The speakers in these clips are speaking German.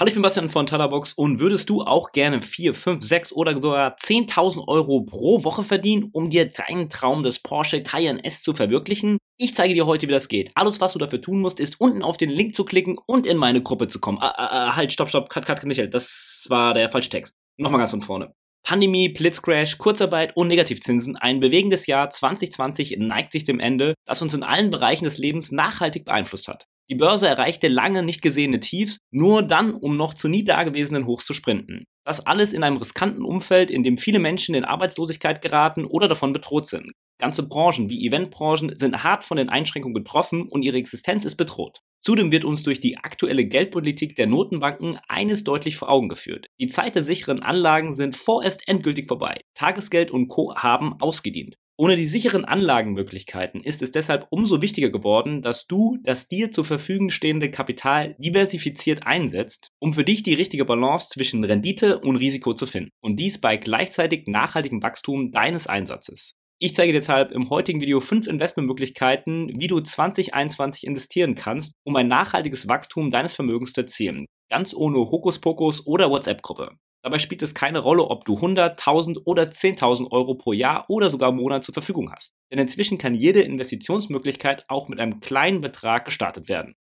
Hallo, ich bin Bastian von Talabox und würdest du auch gerne 4, 5, 6 oder sogar 10.000 Euro pro Woche verdienen, um dir deinen Traum des Porsche Cayenne S zu verwirklichen? Ich zeige dir heute, wie das geht. Alles, was du dafür tun musst, ist unten auf den Link zu klicken und in meine Gruppe zu kommen. Ah, ah, ah, halt, stopp, stopp, cut, cut, Michael, das war der falsche Text. Nochmal ganz von vorne. Pandemie, Blitzcrash, Kurzarbeit und Negativzinsen, ein bewegendes Jahr 2020 neigt sich dem Ende, das uns in allen Bereichen des Lebens nachhaltig beeinflusst hat. Die Börse erreichte lange nicht gesehene Tiefs, nur dann, um noch zu nie dagewesenen Hochs zu sprinten. Das alles in einem riskanten Umfeld, in dem viele Menschen in Arbeitslosigkeit geraten oder davon bedroht sind. Ganze Branchen wie Eventbranchen sind hart von den Einschränkungen getroffen und ihre Existenz ist bedroht. Zudem wird uns durch die aktuelle Geldpolitik der Notenbanken eines deutlich vor Augen geführt. Die Zeit der sicheren Anlagen sind vorerst endgültig vorbei. Tagesgeld und Co. haben ausgedient. Ohne die sicheren Anlagenmöglichkeiten ist es deshalb umso wichtiger geworden, dass du das dir zur Verfügung stehende Kapital diversifiziert einsetzt, um für dich die richtige Balance zwischen Rendite und Risiko zu finden. Und dies bei gleichzeitig nachhaltigem Wachstum deines Einsatzes. Ich zeige dir deshalb im heutigen Video fünf Investmentmöglichkeiten, wie du 2021 investieren kannst, um ein nachhaltiges Wachstum deines Vermögens zu erzielen. Ganz ohne Hokuspokus oder WhatsApp-Gruppe. Dabei spielt es keine Rolle, ob du 100, 1000 oder 10.000 Euro pro Jahr oder sogar Monat zur Verfügung hast. Denn inzwischen kann jede Investitionsmöglichkeit auch mit einem kleinen Betrag gestartet werden.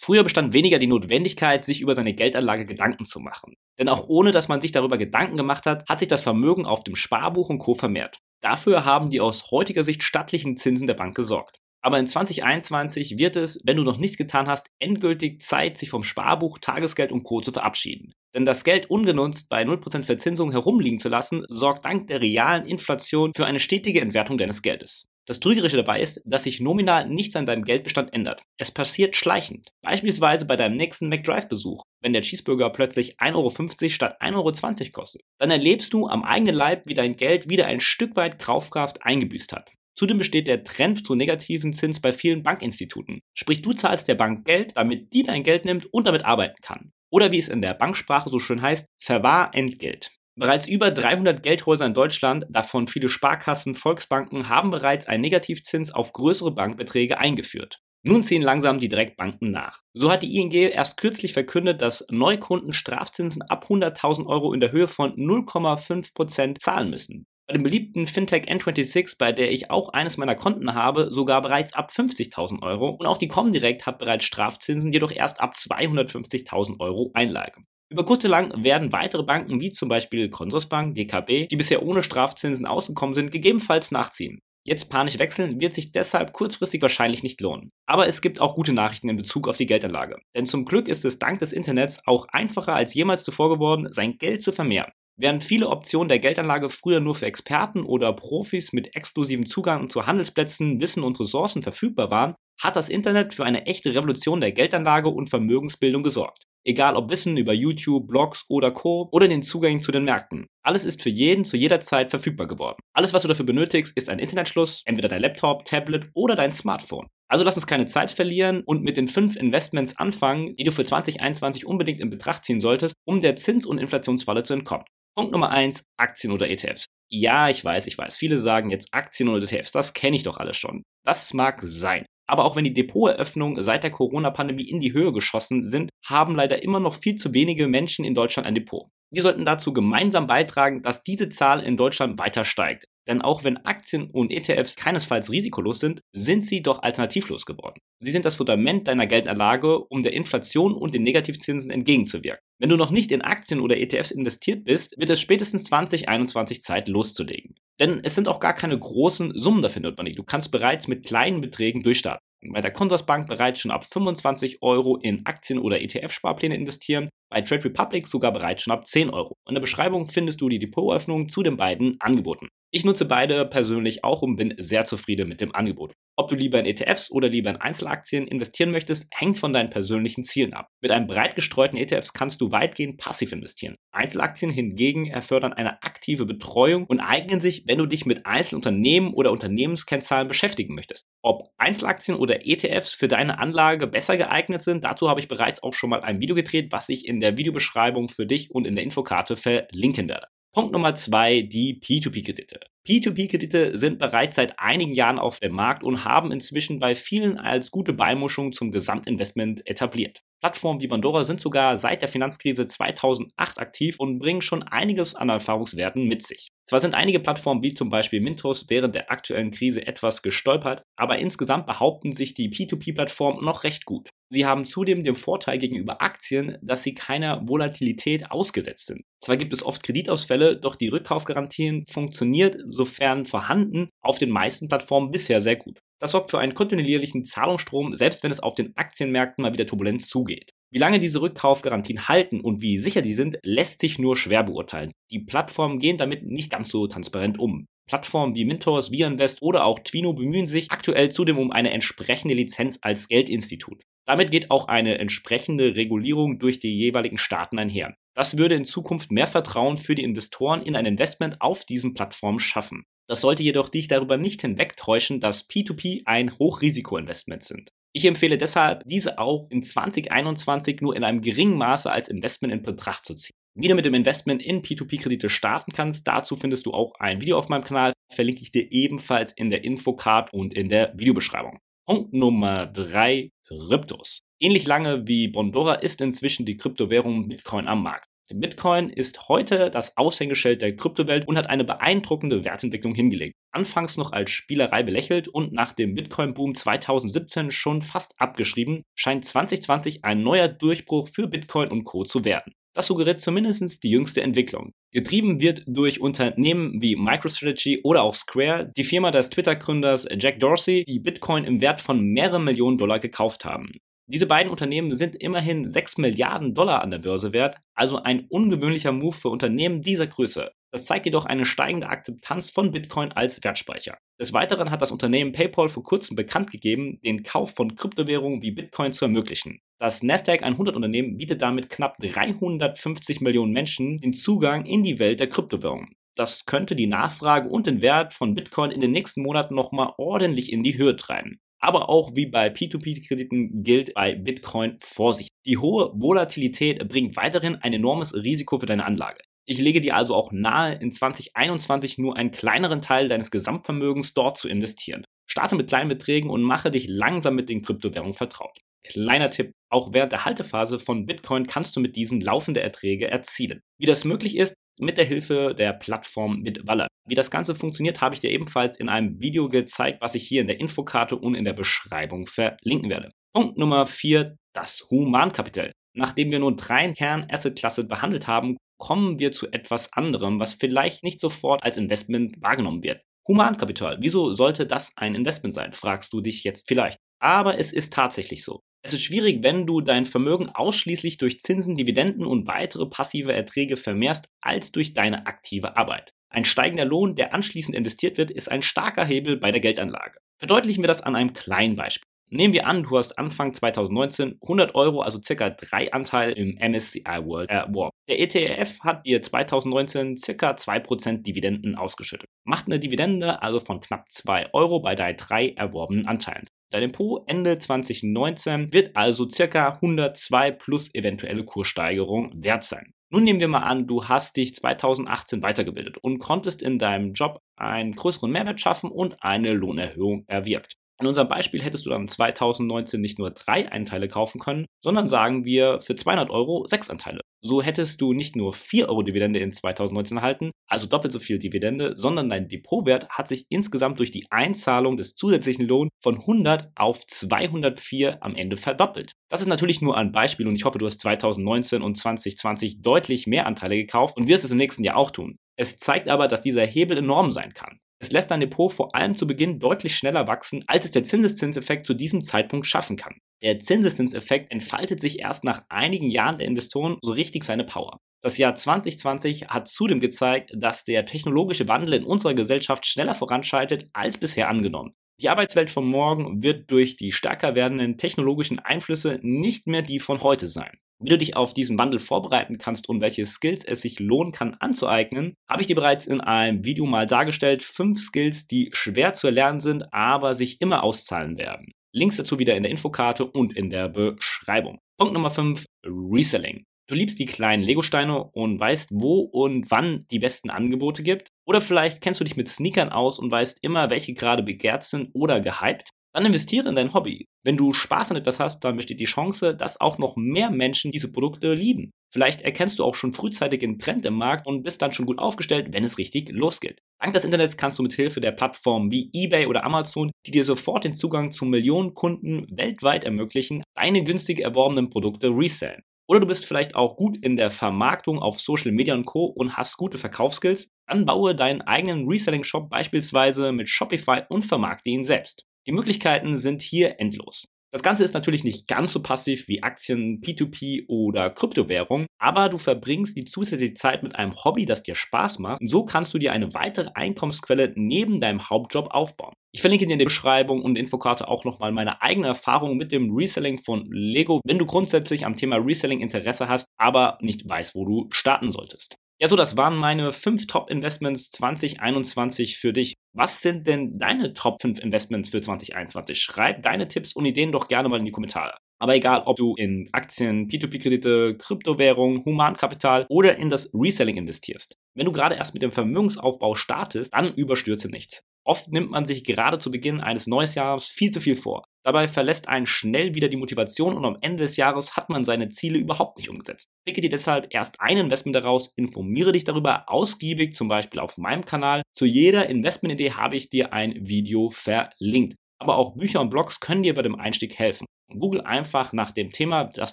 Früher bestand weniger die Notwendigkeit, sich über seine Geldanlage Gedanken zu machen. Denn auch ohne dass man sich darüber Gedanken gemacht hat, hat sich das Vermögen auf dem Sparbuch und Co. vermehrt. Dafür haben die aus heutiger Sicht stattlichen Zinsen der Bank gesorgt. Aber in 2021 wird es, wenn du noch nichts getan hast, endgültig Zeit, sich vom Sparbuch, Tagesgeld und Co. zu verabschieden. Denn das Geld ungenutzt bei 0% Verzinsung herumliegen zu lassen, sorgt dank der realen Inflation für eine stetige Entwertung deines Geldes. Das Trügerische dabei ist, dass sich nominal nichts an deinem Geldbestand ändert. Es passiert schleichend. Beispielsweise bei deinem nächsten McDrive-Besuch, wenn der Cheeseburger plötzlich 1,50 Euro statt 1,20 Euro kostet. Dann erlebst du am eigenen Leib, wie dein Geld wieder ein Stück weit Kaufkraft eingebüßt hat. Zudem besteht der Trend zu negativen Zins bei vielen Bankinstituten. Sprich, du zahlst der Bank Geld, damit die dein Geld nimmt und damit arbeiten kann. Oder wie es in der Banksprache so schön heißt, Verwahrentgelt. Bereits über 300 Geldhäuser in Deutschland, davon viele Sparkassen, Volksbanken, haben bereits einen Negativzins auf größere Bankbeträge eingeführt. Nun ziehen langsam die Direktbanken nach. So hat die ING erst kürzlich verkündet, dass Neukunden Strafzinsen ab 100.000 Euro in der Höhe von 0,5% zahlen müssen bei dem beliebten Fintech N26, bei der ich auch eines meiner Konten habe, sogar bereits ab 50.000 Euro und auch die Comdirect hat bereits Strafzinsen, jedoch erst ab 250.000 Euro Einlage. Über kurze lang werden weitere Banken wie zum Beispiel Consorsbank, DKB, die bisher ohne Strafzinsen ausgekommen sind, gegebenenfalls nachziehen. Jetzt panisch wechseln wird sich deshalb kurzfristig wahrscheinlich nicht lohnen. Aber es gibt auch gute Nachrichten in Bezug auf die Geldanlage. Denn zum Glück ist es dank des Internets auch einfacher als jemals zuvor geworden, sein Geld zu vermehren. Während viele Optionen der Geldanlage früher nur für Experten oder Profis mit exklusivem Zugang zu Handelsplätzen, Wissen und Ressourcen verfügbar waren, hat das Internet für eine echte Revolution der Geldanlage und Vermögensbildung gesorgt. Egal ob Wissen über YouTube, Blogs oder Co. oder den Zugang zu den Märkten. Alles ist für jeden zu jeder Zeit verfügbar geworden. Alles, was du dafür benötigst, ist ein Internetschluss, entweder dein Laptop, Tablet oder dein Smartphone. Also lass uns keine Zeit verlieren und mit den fünf Investments anfangen, die du für 2021 unbedingt in Betracht ziehen solltest, um der Zins- und Inflationsfalle zu entkommen. Punkt Nummer eins, Aktien oder ETFs. Ja, ich weiß, ich weiß. Viele sagen jetzt Aktien oder ETFs, das kenne ich doch alles schon. Das mag sein. Aber auch wenn die Depoteröffnungen seit der Corona-Pandemie in die Höhe geschossen sind, haben leider immer noch viel zu wenige Menschen in Deutschland ein Depot. Wir sollten dazu gemeinsam beitragen, dass diese Zahl in Deutschland weiter steigt. Denn auch wenn Aktien und ETFs keinesfalls risikolos sind, sind sie doch alternativlos geworden. Sie sind das Fundament deiner Geldanlage, um der Inflation und den Negativzinsen entgegenzuwirken. Wenn du noch nicht in Aktien oder ETFs investiert bist, wird es spätestens 2021 Zeit loszulegen. Denn es sind auch gar keine großen Summen dafür notwendig. Du kannst bereits mit kleinen Beträgen durchstarten. Bei der Consorsbank bereits schon ab 25 Euro in Aktien- oder ETF-Sparpläne investieren, bei Trade Republic sogar bereits schon ab 10 Euro. In der Beschreibung findest du die Depotöffnung zu den beiden Angeboten. Ich nutze beide persönlich auch und bin sehr zufrieden mit dem Angebot. Ob du lieber in ETFs oder lieber in Einzelaktien investieren möchtest, hängt von deinen persönlichen Zielen ab. Mit einem breit gestreuten ETFs kannst du weitgehend passiv investieren. Einzelaktien hingegen erfordern eine aktive Betreuung und eignen sich, wenn du dich mit Einzelunternehmen oder Unternehmenskennzahlen beschäftigen möchtest. Ob Einzelaktien oder ETFs für deine Anlage besser geeignet sind, dazu habe ich bereits auch schon mal ein Video gedreht, was ich in der Videobeschreibung für dich und in der Infokarte verlinken werde. Punkt Nummer zwei, die P2P-Kredite. P2P-Kredite sind bereits seit einigen Jahren auf dem Markt und haben inzwischen bei vielen als gute Beimischung zum Gesamtinvestment etabliert. Plattformen wie Pandora sind sogar seit der Finanzkrise 2008 aktiv und bringen schon einiges an Erfahrungswerten mit sich. Zwar sind einige Plattformen wie zum Beispiel Mintos während der aktuellen Krise etwas gestolpert, aber insgesamt behaupten sich die P2P-Plattformen noch recht gut. Sie haben zudem den Vorteil gegenüber Aktien, dass sie keiner Volatilität ausgesetzt sind. Zwar gibt es oft Kreditausfälle, doch die Rückkaufgarantien funktioniert, sofern vorhanden, auf den meisten Plattformen bisher sehr gut. Das sorgt für einen kontinuierlichen Zahlungsstrom, selbst wenn es auf den Aktienmärkten mal wieder turbulent zugeht. Wie lange diese Rückkaufgarantien halten und wie sicher die sind, lässt sich nur schwer beurteilen. Die Plattformen gehen damit nicht ganz so transparent um. Plattformen wie Mintos, ViaInvest oder auch Twino bemühen sich aktuell zudem um eine entsprechende Lizenz als Geldinstitut. Damit geht auch eine entsprechende Regulierung durch die jeweiligen Staaten einher. Das würde in Zukunft mehr Vertrauen für die Investoren in ein Investment auf diesen Plattformen schaffen. Das sollte jedoch dich darüber nicht hinwegtäuschen, dass P2P ein Hochrisikoinvestment sind. Ich empfehle deshalb, diese auch in 2021 nur in einem geringen Maße als Investment in Betracht zu ziehen. Wie du mit dem Investment in P2P-Kredite starten kannst, dazu findest du auch ein Video auf meinem Kanal, verlinke ich dir ebenfalls in der Infocard und in der Videobeschreibung. Punkt Nummer 3, Kryptos. Ähnlich lange wie Bondora ist inzwischen die Kryptowährung Bitcoin am Markt. Bitcoin ist heute das Aushängeschild der Kryptowelt und hat eine beeindruckende Wertentwicklung hingelegt. Anfangs noch als Spielerei belächelt und nach dem Bitcoin-Boom 2017 schon fast abgeschrieben, scheint 2020 ein neuer Durchbruch für Bitcoin und Co. zu werden. Das suggeriert zumindest die jüngste Entwicklung. Getrieben wird durch Unternehmen wie MicroStrategy oder auch Square, die Firma des Twitter-Gründers Jack Dorsey, die Bitcoin im Wert von mehreren Millionen Dollar gekauft haben. Diese beiden Unternehmen sind immerhin 6 Milliarden Dollar an der Börse wert, also ein ungewöhnlicher Move für Unternehmen dieser Größe. Das zeigt jedoch eine steigende Akzeptanz von Bitcoin als Wertspeicher. Des Weiteren hat das Unternehmen PayPal vor kurzem bekannt gegeben, den Kauf von Kryptowährungen wie Bitcoin zu ermöglichen. Das Nasdaq 100 Unternehmen bietet damit knapp 350 Millionen Menschen den Zugang in die Welt der Kryptowährungen. Das könnte die Nachfrage und den Wert von Bitcoin in den nächsten Monaten nochmal ordentlich in die Höhe treiben. Aber auch wie bei P2P-Krediten gilt bei Bitcoin Vorsicht. Die hohe Volatilität bringt weiterhin ein enormes Risiko für deine Anlage. Ich lege dir also auch nahe, in 2021 nur einen kleineren Teil deines Gesamtvermögens dort zu investieren. Starte mit kleinen Beträgen und mache dich langsam mit den Kryptowährungen vertraut. Kleiner Tipp, auch während der Haltephase von Bitcoin kannst du mit diesen laufende Erträge erzielen. Wie das möglich ist, mit der Hilfe der Plattform Bitwaller. Wie das Ganze funktioniert, habe ich dir ebenfalls in einem Video gezeigt, was ich hier in der Infokarte und in der Beschreibung verlinken werde. Punkt Nummer 4, das Humankapital. Nachdem wir nun drei Kern-Asset-Klasse behandelt haben, kommen wir zu etwas anderem, was vielleicht nicht sofort als Investment wahrgenommen wird. Humankapital. Wieso sollte das ein Investment sein, fragst du dich jetzt vielleicht. Aber es ist tatsächlich so. Es ist schwierig, wenn du dein Vermögen ausschließlich durch Zinsen, Dividenden und weitere passive Erträge vermehrst, als durch deine aktive Arbeit. Ein steigender Lohn, der anschließend investiert wird, ist ein starker Hebel bei der Geldanlage. Verdeutlichen wir das an einem kleinen Beispiel. Nehmen wir an, du hast Anfang 2019 100 Euro, also circa drei Anteile im MSCI World erworben. Der ETF hat dir 2019 circa 2% Dividenden ausgeschüttet. Macht eine Dividende also von knapp 2 Euro bei deinen drei erworbenen Anteilen. Dein Depot Ende 2019 wird also circa 102 plus eventuelle Kurssteigerung wert sein. Nun nehmen wir mal an, du hast dich 2018 weitergebildet und konntest in deinem Job einen größeren Mehrwert schaffen und eine Lohnerhöhung erwirkt. In unserem Beispiel hättest du dann 2019 nicht nur drei Anteile kaufen können, sondern sagen wir für 200 Euro sechs Anteile. So hättest du nicht nur 4 Euro Dividende in 2019 erhalten, also doppelt so viel Dividende, sondern dein Depotwert hat sich insgesamt durch die Einzahlung des zusätzlichen Lohns von 100 auf 204 am Ende verdoppelt. Das ist natürlich nur ein Beispiel und ich hoffe, du hast 2019 und 2020 deutlich mehr Anteile gekauft und wirst es im nächsten Jahr auch tun. Es zeigt aber, dass dieser Hebel enorm sein kann. Es lässt dein Depot vor allem zu Beginn deutlich schneller wachsen, als es der Zinseszinseffekt zu diesem Zeitpunkt schaffen kann. Der Zinseszinseffekt entfaltet sich erst nach einigen Jahren der Investoren so richtig seine Power. Das Jahr 2020 hat zudem gezeigt, dass der technologische Wandel in unserer Gesellschaft schneller voranschreitet als bisher angenommen. Die Arbeitswelt von morgen wird durch die stärker werdenden technologischen Einflüsse nicht mehr die von heute sein. Wie du dich auf diesen Wandel vorbereiten kannst und welche Skills es sich lohnen kann anzueignen, habe ich dir bereits in einem Video mal dargestellt. Fünf Skills, die schwer zu erlernen sind, aber sich immer auszahlen werden. Links dazu wieder in der Infokarte und in der Beschreibung. Punkt Nummer 5, Reselling. Du liebst die kleinen Legosteine und weißt, wo und wann die besten Angebote gibt. Oder vielleicht kennst du dich mit Sneakern aus und weißt immer, welche gerade begehrt sind oder gehypt. Dann investiere in dein Hobby. Wenn du Spaß an etwas hast, dann besteht die Chance, dass auch noch mehr Menschen diese Produkte lieben. Vielleicht erkennst du auch schon frühzeitig einen Trend im Markt und bist dann schon gut aufgestellt, wenn es richtig losgeht. Dank des Internets kannst du mit Hilfe der Plattformen wie eBay oder Amazon, die dir sofort den Zugang zu Millionen Kunden weltweit ermöglichen, deine günstig erworbenen Produkte resellen. Oder du bist vielleicht auch gut in der Vermarktung auf Social Media und Co. und hast gute Verkaufsskills, dann baue deinen eigenen Reselling-Shop beispielsweise mit Shopify und vermarkte ihn selbst. Die Möglichkeiten sind hier endlos. Das Ganze ist natürlich nicht ganz so passiv wie Aktien, P2P oder Kryptowährung, aber du verbringst die zusätzliche Zeit mit einem Hobby, das dir Spaß macht und so kannst du dir eine weitere Einkommensquelle neben deinem Hauptjob aufbauen. Ich verlinke dir in der Beschreibung und Infokarte auch nochmal meine eigene Erfahrung mit dem Reselling von Lego, wenn du grundsätzlich am Thema Reselling Interesse hast, aber nicht weißt, wo du starten solltest. Ja, so, das waren meine fünf Top-Investments 2021 für dich. Was sind denn deine Top 5 Investments für 2021? Schreib deine Tipps und Ideen doch gerne mal in die Kommentare. Aber egal, ob du in Aktien, P2P-Kredite, Kryptowährung, Humankapital oder in das Reselling investierst. Wenn du gerade erst mit dem Vermögensaufbau startest, dann überstürze nichts. Oft nimmt man sich gerade zu Beginn eines neuen Jahres viel zu viel vor. Dabei verlässt einen schnell wieder die Motivation und am Ende des Jahres hat man seine Ziele überhaupt nicht umgesetzt. Picke dir deshalb erst ein Investment daraus, informiere dich darüber ausgiebig, zum Beispiel auf meinem Kanal. Zu jeder Investmentidee habe ich dir ein Video verlinkt. Aber auch Bücher und Blogs können dir bei dem Einstieg helfen. Google einfach nach dem Thema, das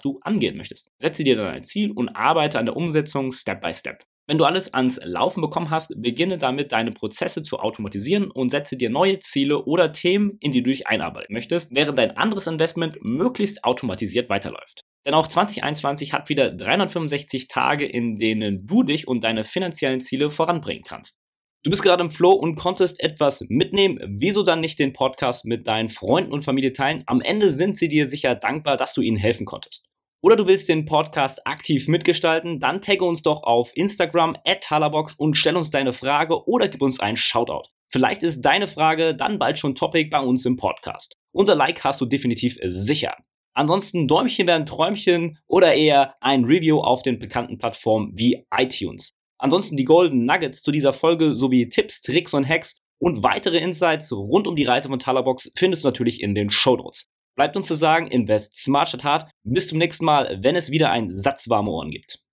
du angehen möchtest. Setze dir dann ein Ziel und arbeite an der Umsetzung Step by Step. Wenn du alles ans Laufen bekommen hast, beginne damit, deine Prozesse zu automatisieren und setze dir neue Ziele oder Themen, in die du dich einarbeiten möchtest, während dein anderes Investment möglichst automatisiert weiterläuft. Denn auch 2021 hat wieder 365 Tage, in denen du dich und deine finanziellen Ziele voranbringen kannst. Du bist gerade im Flow und konntest etwas mitnehmen. Wieso dann nicht den Podcast mit deinen Freunden und Familie teilen? Am Ende sind sie dir sicher dankbar, dass du ihnen helfen konntest oder du willst den Podcast aktiv mitgestalten, dann tagge uns doch auf Instagram at Talabox und stell uns deine Frage oder gib uns einen Shoutout. Vielleicht ist deine Frage dann bald schon Topic bei uns im Podcast. Unser Like hast du definitiv sicher. Ansonsten Däumchen werden Träumchen oder eher ein Review auf den bekannten Plattformen wie iTunes. Ansonsten die Golden Nuggets zu dieser Folge sowie Tipps, Tricks und Hacks und weitere Insights rund um die Reise von Talabox findest du natürlich in den Show Notes. Bleibt uns zu sagen, invest smart statt hart. Bis zum nächsten Mal, wenn es wieder ein Satz warme Ohren gibt.